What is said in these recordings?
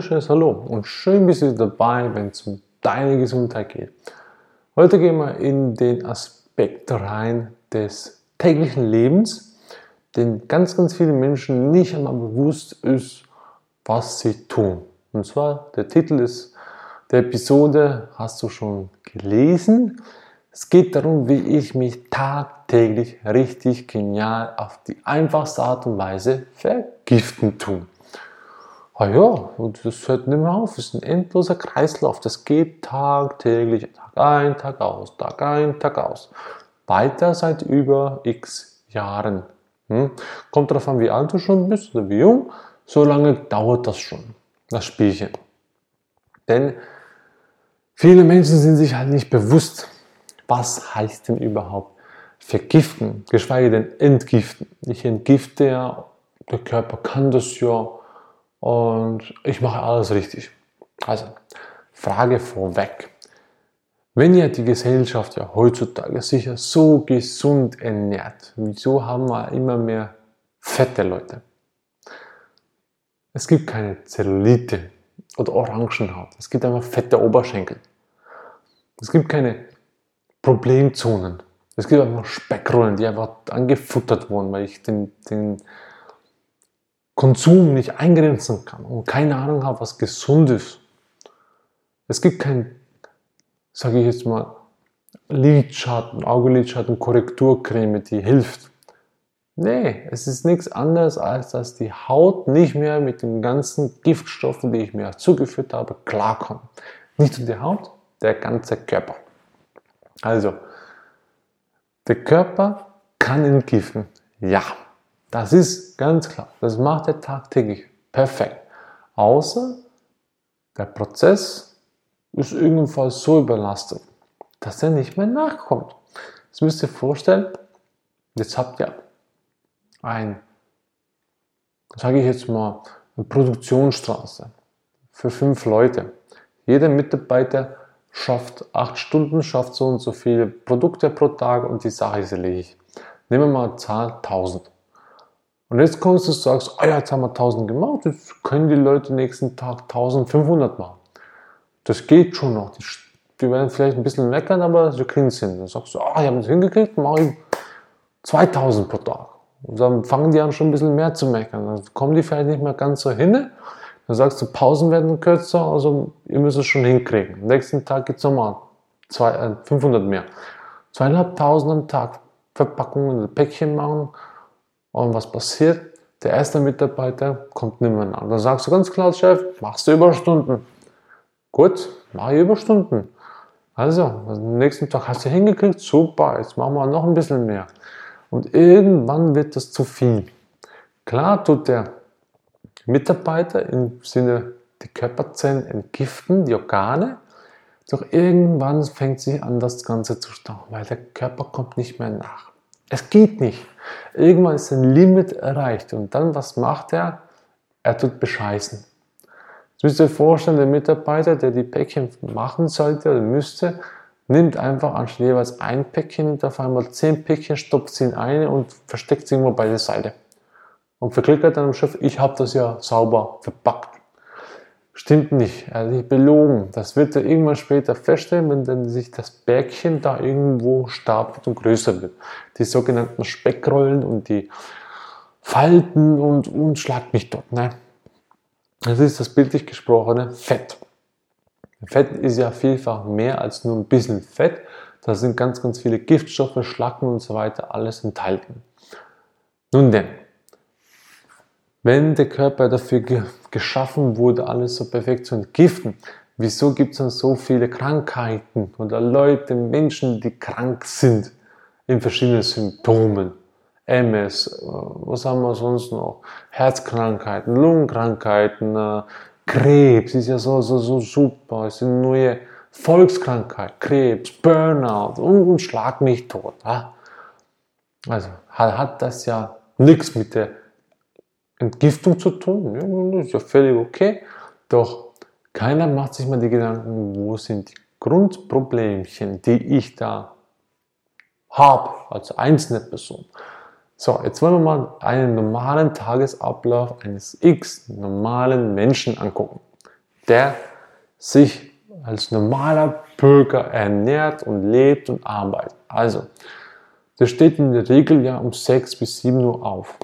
wunderschönes Hallo und schön bist du dabei, wenn es um deine Gesundheit geht. Heute gehen wir in den Aspekt rein des täglichen Lebens, den ganz, ganz viele Menschen nicht einmal bewusst ist, was sie tun. Und zwar, der Titel ist der Episode, hast du schon gelesen. Es geht darum, wie ich mich tagtäglich richtig genial auf die einfachste Art und Weise vergiften tue. Ah ja, das hört nicht mehr auf. Es ist ein endloser Kreislauf. Das geht tagtäglich, Tag ein, Tag aus, Tag ein, Tag aus. Weiter seit über x Jahren. Hm? Kommt darauf an, wie alt du schon bist oder wie jung. So lange dauert das schon, das Spielchen. Denn viele Menschen sind sich halt nicht bewusst, was heißt denn überhaupt vergiften, geschweige denn entgiften. Ich entgifte ja, der Körper kann das ja und ich mache alles richtig. Also, Frage vorweg. Wenn ja die Gesellschaft ja heutzutage sich ja so gesund ernährt, wieso haben wir immer mehr fette Leute? Es gibt keine Zellulite oder Orangenhaut. Es gibt einfach fette Oberschenkel. Es gibt keine Problemzonen. Es gibt einfach Speckrollen, die einfach angefuttert wurden, weil ich den, den Konsum nicht eingrenzen kann und keine Ahnung habe, was gesund ist. Es gibt kein, sage ich jetzt mal, Lidschatten, Augenlidschatten, Korrekturcreme, die hilft. Nee, es ist nichts anderes, als dass die Haut nicht mehr mit den ganzen Giftstoffen, die ich mir zugeführt habe, klarkommt. Nicht nur die Haut, der ganze Körper. Also, der Körper kann entgiften. Ja, das ist ganz klar. Das macht er tagtäglich perfekt. Außer der Prozess ist irgendwann so überlastet, dass er nicht mehr nachkommt. Jetzt müsst ihr vorstellen, jetzt habt ihr ein, sage ich jetzt mal, eine Produktionsstraße für fünf Leute. Jeder Mitarbeiter schafft acht Stunden, schafft so und so viele Produkte pro Tag und die Sache ist erledigt. Nehmen wir mal Zahl 1000. Und jetzt kommst du und sagst, oh ja, jetzt haben wir 1000 gemacht, jetzt können die Leute nächsten Tag 1500 machen. Das geht schon noch. Die, die werden vielleicht ein bisschen meckern, aber sie kriegen es hin. Dann sagst du, oh, ich habe es hingekriegt, mache ich 2000 pro Tag. Und dann fangen die an schon ein bisschen mehr zu meckern. Dann kommen die vielleicht nicht mehr ganz so hin. Dann sagst du, Pausen werden kürzer, also ihr müsst es schon hinkriegen. Am nächsten Tag geht es nochmal zwei, äh, 500 mehr. Zweieinhalbtausend am Tag Verpackungen, Päckchen machen und was passiert? Der erste Mitarbeiter kommt nicht mehr nach. Dann sagst du ganz klar, Chef, machst du Überstunden. Gut, mach ich Überstunden. Also, am nächsten Tag hast du hingekriegt, super, jetzt machen wir noch ein bisschen mehr. Und irgendwann wird das zu viel. Klar tut der Mitarbeiter im Sinne die Körperzellen entgiften, die Organe, doch irgendwann fängt sich an, das Ganze zu stauen, weil der Körper kommt nicht mehr nach. Es geht nicht. Irgendwann ist ein Limit erreicht und dann, was macht er? Er tut bescheißen. Jetzt müsst ihr euch vorstellen, der Mitarbeiter, der die Päckchen machen sollte oder müsste, nimmt einfach anstatt jeweils ein Päckchen und auf einmal zehn Päckchen, stopft sie in eine und versteckt sie irgendwo bei der Seite. Und verklickert dann am Chef, ich habe das ja sauber verpackt. Stimmt nicht, er hat nicht belogen. Das wird er irgendwann später feststellen, wenn dann sich das Bergchen da irgendwo stapelt und größer wird. Die sogenannten Speckrollen und die Falten und, und schlagt mich dort. Ne? Das ist das bildlich gesprochene Fett. Fett ist ja vielfach mehr als nur ein bisschen Fett. Da sind ganz, ganz viele Giftstoffe, Schlacken und so weiter alles enthalten. Nun denn, wenn der Körper dafür geschaffen wurde, alles so perfekt zu entgiften, wieso gibt es dann so viele Krankheiten oder Leute, Menschen, die krank sind in verschiedenen Symptomen? MS, äh, was haben wir sonst noch? Herzkrankheiten, Lungenkrankheiten, äh, Krebs ist ja so, so, so super, es sind neue Volkskrankheit, Krebs, Burnout und, und schlag mich tot. Also hat das ja nichts mit der Entgiftung zu tun. Ja, ist ja völlig okay. Doch keiner macht sich mal die Gedanken, wo sind die Grundproblemchen, die ich da habe als einzelne Person. So, jetzt wollen wir mal einen normalen Tagesablauf eines X normalen Menschen angucken. der sich als normaler Bürger ernährt und lebt und arbeitet. Also, der steht in der Regel ja um 6 bis 7 Uhr auf.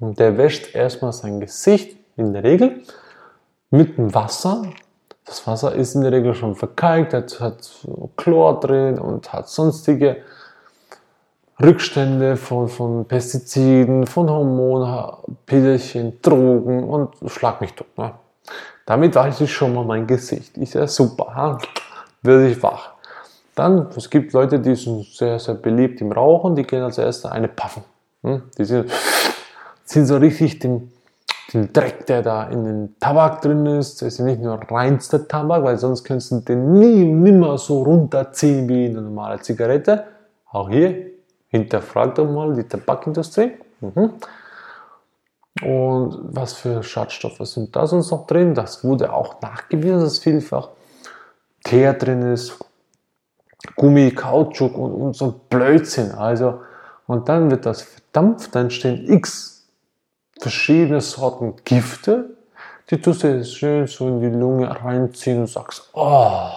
Und der wäscht erstmal sein Gesicht, in der Regel, mit dem Wasser. Das Wasser ist in der Regel schon verkalkt, hat, hat Chlor drin und hat sonstige Rückstände von, von Pestiziden, von Hormonen, Pillchen, Drogen und schlag mich tot. Ne? Damit weiß ich schon mal mein Gesicht. Ist ja super, ha? werde ich wach. Dann, es gibt Leute, die sind sehr, sehr beliebt im Rauchen, die gehen als erste eine puffen. Hm? Die sind, sind so richtig den, den Dreck, der da in den Tabak drin ist. Das ist nicht nur reinster Tabak, weil sonst könntest du den nie nimmer so runterziehen wie eine normale Zigarette. Auch hier hinterfragt doch mal die Tabakindustrie. Mhm. Und was für Schadstoffe sind da sonst noch drin? Das wurde auch nachgewiesen, dass vielfach Teer drin ist, Gummi, Kautschuk und, und so Blödsinn. Also, und dann wird das verdampft, dann stehen x verschiedene Sorten Gifte, die tust du jetzt schön so in die Lunge reinziehen und sagst, oh,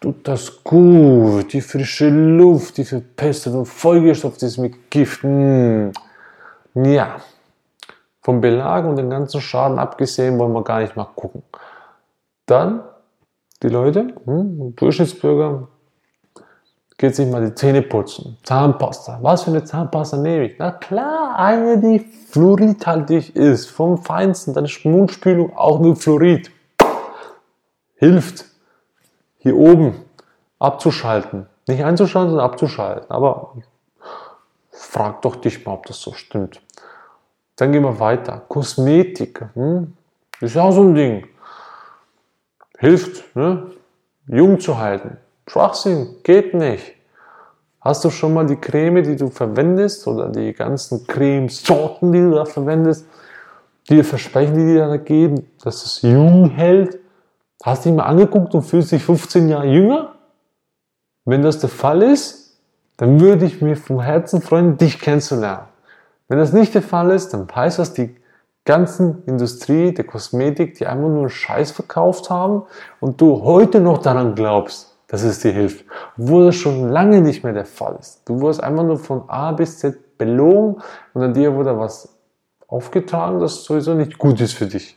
tut das gut, die frische Luft, die verpestet und vollgestopft ist mit Gift. Hm. Ja, vom Belag und den ganzen Schaden abgesehen wollen wir gar nicht mal gucken. Dann die Leute, hm, Durchschnittsbürger, geht sich mal die Zähne putzen. Zahnpasta. Was für eine Zahnpasta nehme ich? Na klar, eine, die fluoridhaltig ist. Vom Feinsten. Deine Mundspülung auch mit Fluorid. Hilft hier oben abzuschalten. Nicht einzuschalten, sondern abzuschalten. Aber frag doch dich mal, ob das so stimmt. Dann gehen wir weiter. Kosmetik. Hm? Ist auch so ein Ding. Hilft, ne? jung zu halten. Schwachsinn, geht nicht. Hast du schon mal die Creme, die du verwendest oder die ganzen Cremesorten, die du da verwendest, die dir versprechen, die dir da geben, dass es jung hält? Hast du dich mal angeguckt und fühlst dich 15 Jahre jünger? Wenn das der Fall ist, dann würde ich mir vom Herzen freuen, dich kennenzulernen. Wenn das nicht der Fall ist, dann heißt das, die ganzen Industrie der Kosmetik, die einfach nur Scheiß verkauft haben und du heute noch daran glaubst, dass es dir hilft, obwohl das schon lange nicht mehr der Fall ist. Du wurdest einfach nur von A bis Z belogen und an dir wurde was aufgetragen, das sowieso nicht gut ist für dich.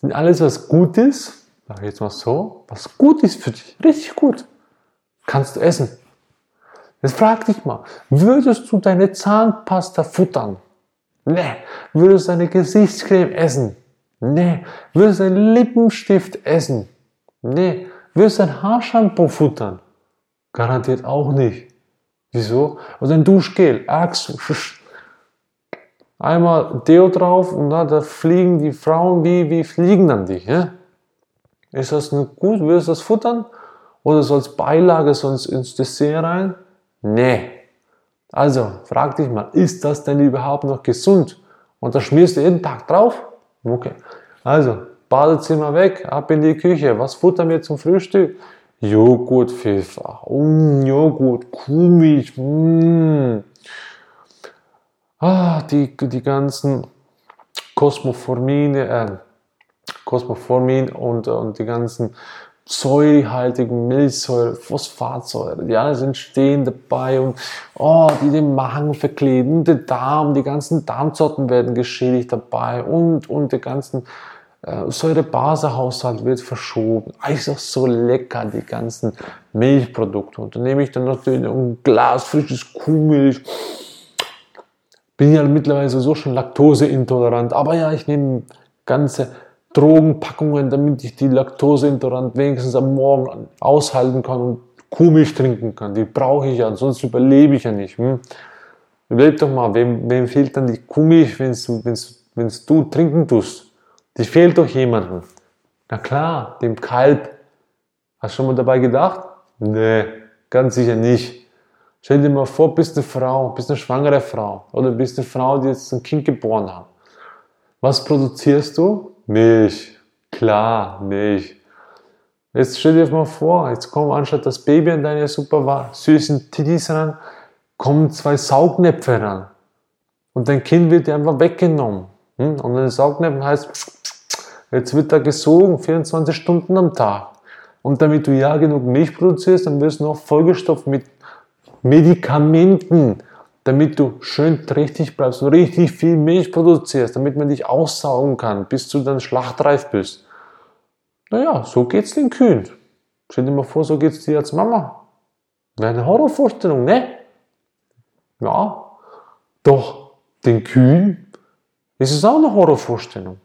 Und alles, was gut ist, sag ich jetzt mal so, was gut ist für dich, richtig gut, kannst du essen. Jetzt frag dich mal, würdest du deine Zahnpasta futtern? Nee. Würdest du deine Gesichtscreme essen? Nee. Würdest du deinen Lippenstift essen? Nee. Würdest du ein Haarshampoo futtern? Garantiert auch nicht. Wieso? Oder ein Duschgel. Axt. Einmal Deo drauf und da, da fliegen die Frauen wie, wie fliegen an dich. Ja? Ist das nicht gut? Willst du das futtern? Oder so als Beilage sonst ins Dessert rein? Nee. Also, frag dich mal, ist das denn überhaupt noch gesund? Und da schmierst du jeden Tag drauf? Okay. Also, Badezimmer weg, ab in die Küche. Was futtern wir zum Frühstück? Joghurt vielfach. Mm, Joghurt, Kuhmilch. Mm. Ah, die, die ganzen Kosmoformine, äh, Kosmoformin und, und die ganzen säurehaltigen Milchsäure, Phosphatsäure, die alle sind stehen dabei und oh, die den Magen verkleben, der Darm, die ganzen Darmzotten werden geschädigt dabei und, und der ganzen äh, Säure-Base-Haushalt wird verschoben. Einfach so lecker, die ganzen Milchprodukte. Und dann nehme ich dann noch ein Glas frisches Kuhmilch. Bin ja mittlerweile sowieso schon laktoseintolerant, aber ja, ich nehme ganze Drogenpackungen, damit ich die Laktoseintolerant wenigstens am Morgen aushalten kann und Kuhmilch trinken kann. Die brauche ich ja, sonst überlebe ich ja nicht. Hm? Überleg doch mal, wem, wem fehlt dann die Kuhmilch, wenn du trinken tust? Die fehlt doch jemandem. Na klar, dem Kalb. Hast du schon mal dabei gedacht? Nee, ganz sicher nicht. Stell dir mal vor, bist eine Frau, bist eine schwangere Frau oder bist eine Frau, die jetzt ein Kind geboren hat. Was produzierst du? Milch. Klar, Milch. Jetzt stell dir mal vor, jetzt kommen anstatt das Baby an deine super süßen Titties ran, kommen zwei Saugnäpfe ran. Und dein Kind wird dir einfach weggenommen. Hm? Und wenn Saugnäpfen heißt, Jetzt wird da gesogen, 24 Stunden am Tag. Und damit du ja genug Milch produzierst, dann wirst du noch vollgestopft mit Medikamenten, damit du schön trächtig bleibst und richtig viel Milch produzierst, damit man dich aussaugen kann, bis du dann schlachtreif bist. Naja, so geht's den Kühen. Stell dir mal vor, so geht's dir als Mama. Wäre eine Horrorvorstellung, ne? Ja, doch den Kühen ist es auch eine Horrorvorstellung.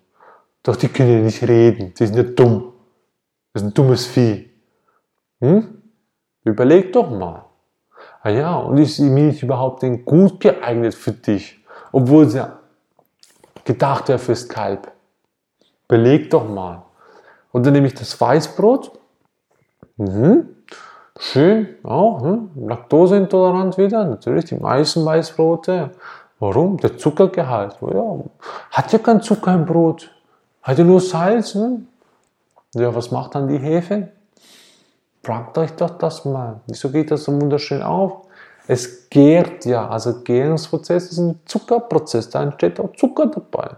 Doch die können ja nicht reden, die sind ja dumm. Das ist ein dummes Vieh. Hm? Überleg doch mal. Ah ja, und ist die Milch überhaupt denn gut geeignet für dich? Obwohl sie gedacht wäre fürs Kalb. Beleg doch mal. Und dann nehme ich das Weißbrot. Mhm. Schön, auch, hm? Laktoseintolerant wieder, natürlich die meisten Weißbrote. Warum? Der Zuckergehalt. Ja, hat ja kein Zucker im Brot. Hat ja nur Salz. Ne? Ja, was macht dann die Hefe? Fragt euch doch das mal. Wieso geht das so wunderschön auf? Es gärt ja, also Gärungsprozess ist ein Zuckerprozess, da entsteht auch Zucker dabei.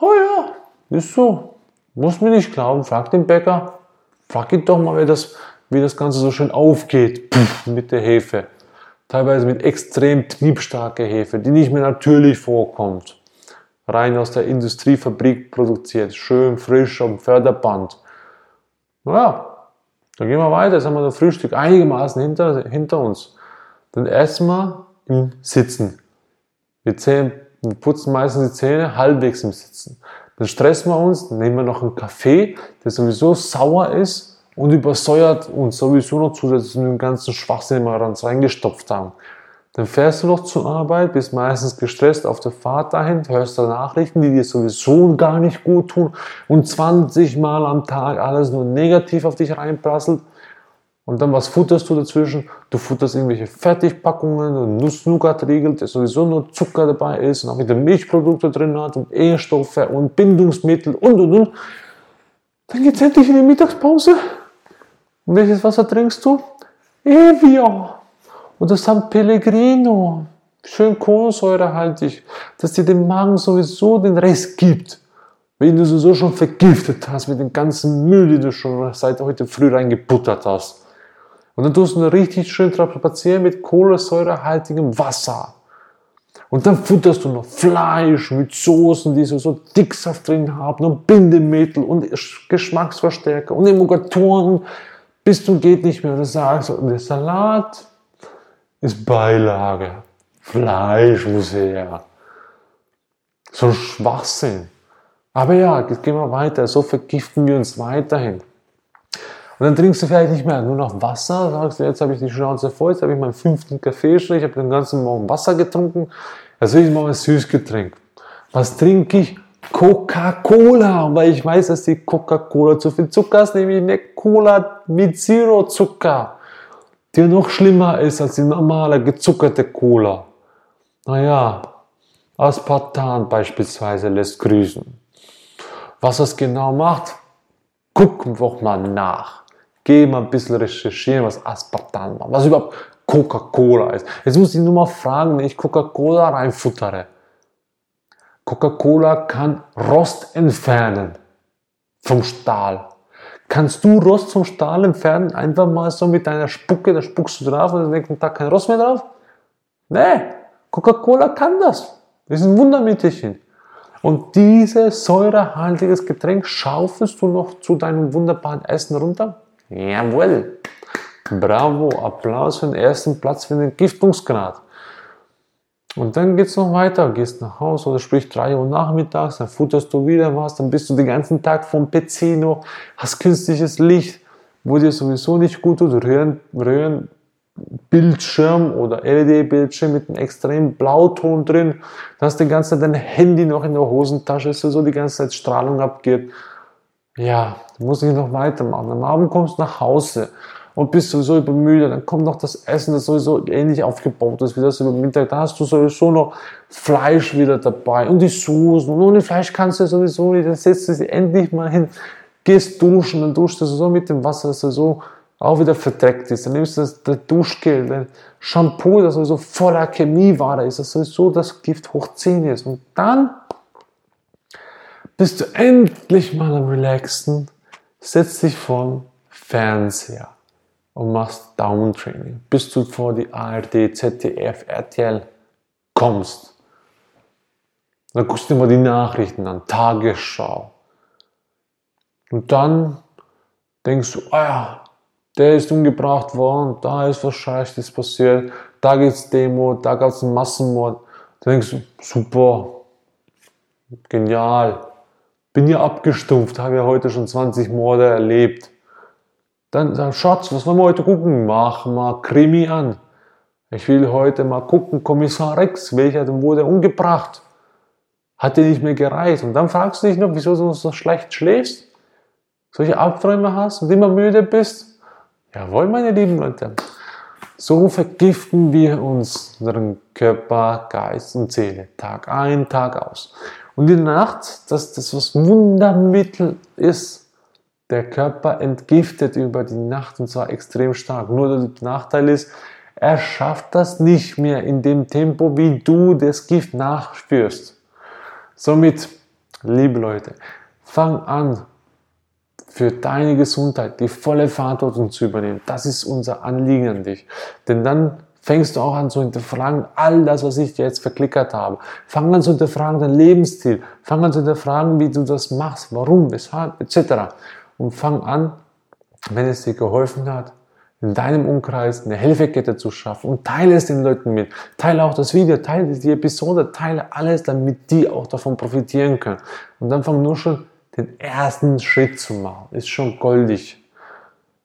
Oh ja, ist so. Muss mir nicht glauben, frag den Bäcker. Frag ihn doch mal, wie das, wie das Ganze so schön aufgeht Puff, mit der Hefe. Teilweise mit extrem triebstarker Hefe, die nicht mehr natürlich vorkommt. Rein aus der Industriefabrik produziert, schön frisch am Förderband. Ja, dann gehen wir weiter. Jetzt haben wir das Frühstück einigermaßen hinter, hinter uns. Dann essen wir im Sitzen. Wir, zählen, wir putzen meistens die Zähne halbwegs im Sitzen. Dann stressen wir uns, dann nehmen wir noch einen Kaffee, der sowieso sauer ist und übersäuert uns sowieso noch zusätzlich mit dem ganzen Schwachsinn, den wir uns reingestopft haben. Dann fährst du noch zur Arbeit, bist meistens gestresst auf der Fahrt dahin, hörst da Nachrichten, die dir sowieso gar nicht gut tun und 20 Mal am Tag alles nur negativ auf dich reinprasselt. Und dann was futterst du dazwischen? Du futterst irgendwelche Fertigpackungen und Nuss-Nougat-Riegel, der sowieso nur Zucker dabei ist und auch wieder Milchprodukte drin hat und E-Stoffe und Bindungsmittel und und und. Dann geht's endlich in die Mittagspause. Und welches Wasser trinkst du? Evian oder San Pellegrino. Schön kohlensäurehaltig, dass dir den Magen sowieso den Rest gibt. Wenn du sowieso schon vergiftet hast mit dem ganzen Müll, den du schon seit heute früh reingebuttert hast. Und dann tust du ihn richtig schön trapazieren mit kohlensäurehaltigem Wasser. Und dann futterst du noch Fleisch mit Soßen, die so, Dicksaft drin haben und Bindemittel und Geschmacksverstärker und Emulgatoren, bis du geht nicht mehr. Und du sagst, und der Salat ist Beilage. Fleisch muss her. So ein Schwachsinn. Aber ja, jetzt gehen wir weiter. So vergiften wir uns weiterhin. Und dann trinkst du vielleicht nicht mehr nur noch Wasser, sagst du, jetzt habe ich die Schnauze voll, jetzt habe ich meinen fünften Kaffee schon, ich habe den ganzen Morgen Wasser getrunken, will ich mal ein Süßgetränk. Was trinke ich? Coca-Cola, weil ich weiß, dass die Coca-Cola zu viel Zucker ist, nämlich eine Cola mit Zero Zucker, die noch schlimmer ist als die normale gezuckerte Cola. Naja, Aspartan beispielsweise lässt grüßen. Was das genau macht, gucken wir mal nach. Geh mal ein bisschen recherchieren, was Aspartan macht, was überhaupt Coca-Cola ist. Jetzt muss ich nur mal fragen, wenn ich Coca-Cola reinfuttere. Coca-Cola kann Rost entfernen vom Stahl. Kannst du Rost vom Stahl entfernen? Einfach mal so mit deiner Spucke, da spuckst du drauf und am nächsten Tag kein Rost mehr drauf? Nee, Coca-Cola kann das. Das ist ein Wundermittelchen. Und dieses säurehaltiges Getränk schaufelst du noch zu deinem wunderbaren Essen runter? Jawohl. Bravo, Applaus für den ersten Platz für den Giftungsgrad. Und dann geht es noch weiter, gehst nach Hause oder sprich 3 Uhr nachmittags, dann futterst du wieder was, dann bist du den ganzen Tag vom PC noch, hast künstliches Licht, wo dir sowieso nicht gut tut, Röhren, Röhren Bildschirm oder LED-Bildschirm mit einem extremen Blauton drin, dann hast du die ganze Zeit dein Handy noch in der Hosentasche, dass so die ganze Zeit Strahlung abgeht. Ja, muss ich noch weitermachen. Am Abend kommst du nach Hause und bist sowieso übermüdet, dann kommt noch das Essen, das sowieso ähnlich aufgebaut ist wie das über Mittag, da hast du sowieso noch Fleisch wieder dabei und die Soßen und ohne Fleisch kannst du sowieso nicht, dann setzt du sie endlich mal hin, gehst duschen, dann duschst du sowieso mit dem Wasser, das sowieso auch wieder verdreckt ist. Dann nimmst du das, das Duschgel, das Shampoo, das sowieso voller Chemieware ist, das sowieso das Gift hoch 10 ist. Und dann bist du endlich mal am Relaxen, setzt dich vorm Fernseher und machst Daumentraining, bis du vor die ARD, ZDF, RTL kommst. Dann guckst du mal die Nachrichten an, Tagesschau. Und dann denkst du, ah ja, der ist umgebracht worden, da ist was Scheißes passiert, da gibt's Demo, da gab's einen Massenmord. Da denkst du, super, genial, bin ja abgestumpft, habe ja heute schon 20 Morde erlebt. Dann sag Schatz, was wollen wir heute gucken? Mach mal Krimi an. Ich will heute mal gucken, Kommissar Rex, welcher wurde umgebracht? Hat dir nicht mehr gereicht? Und dann fragst du dich noch, wieso du so schlecht schläfst? Solche Albträume hast und immer müde bist? Jawohl, meine lieben Leute. So vergiften wir uns, unseren Körper, Geist und Seele, Tag ein, Tag aus. Und die Nacht, dass das was Wundermittel ist, der Körper entgiftet über die Nacht und zwar extrem stark. Nur der Nachteil ist, er schafft das nicht mehr in dem Tempo, wie du das Gift nachspürst. Somit, liebe Leute, fang an, für deine Gesundheit die volle Verantwortung zu übernehmen. Das ist unser Anliegen an dich. Denn dann fängst du auch an zu hinterfragen, all das, was ich dir jetzt verklickert habe. Fang an zu hinterfragen dein Lebensstil. Fang an zu hinterfragen, wie du das machst, warum, weshalb, etc. Und fang an, wenn es dir geholfen hat, in deinem Umkreis eine Hilfekette zu schaffen und teile es den Leuten mit. Teile auch das Video, teile die Episode, teile alles, damit die auch davon profitieren können. Und dann fang nur schon den ersten Schritt zu machen. Ist schon goldig.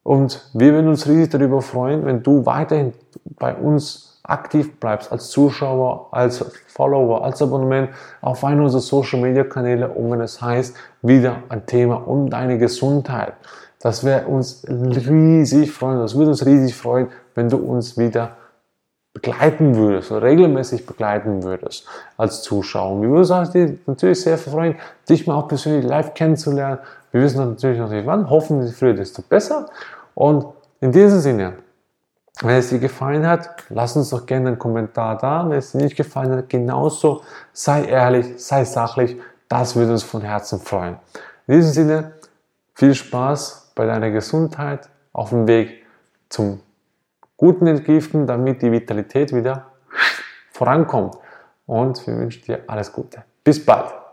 Und wir würden uns riesig darüber freuen, wenn du weiterhin bei uns aktiv bleibst, als Zuschauer, als Follower, als Abonnement auf einen unserer Social Media Kanäle und wenn es heißt, wieder ein Thema um deine Gesundheit. Das wäre uns riesig freuen, das würde uns riesig freuen, wenn du uns wieder begleiten würdest oder regelmäßig begleiten würdest als Zuschauer. Wir würden uns natürlich sehr freuen, dich mal auch persönlich live kennenzulernen. Wir wissen natürlich noch nicht wann, hoffentlich früher, desto besser. Und in diesem Sinne, wenn es dir gefallen hat, lass uns doch gerne einen Kommentar da. Wenn es dir nicht gefallen hat, genauso, sei ehrlich, sei sachlich. Das würde uns von Herzen freuen. In diesem Sinne, viel Spaß bei deiner Gesundheit auf dem Weg zum guten Entgiften, damit die Vitalität wieder vorankommt. Und wir wünschen dir alles Gute. Bis bald.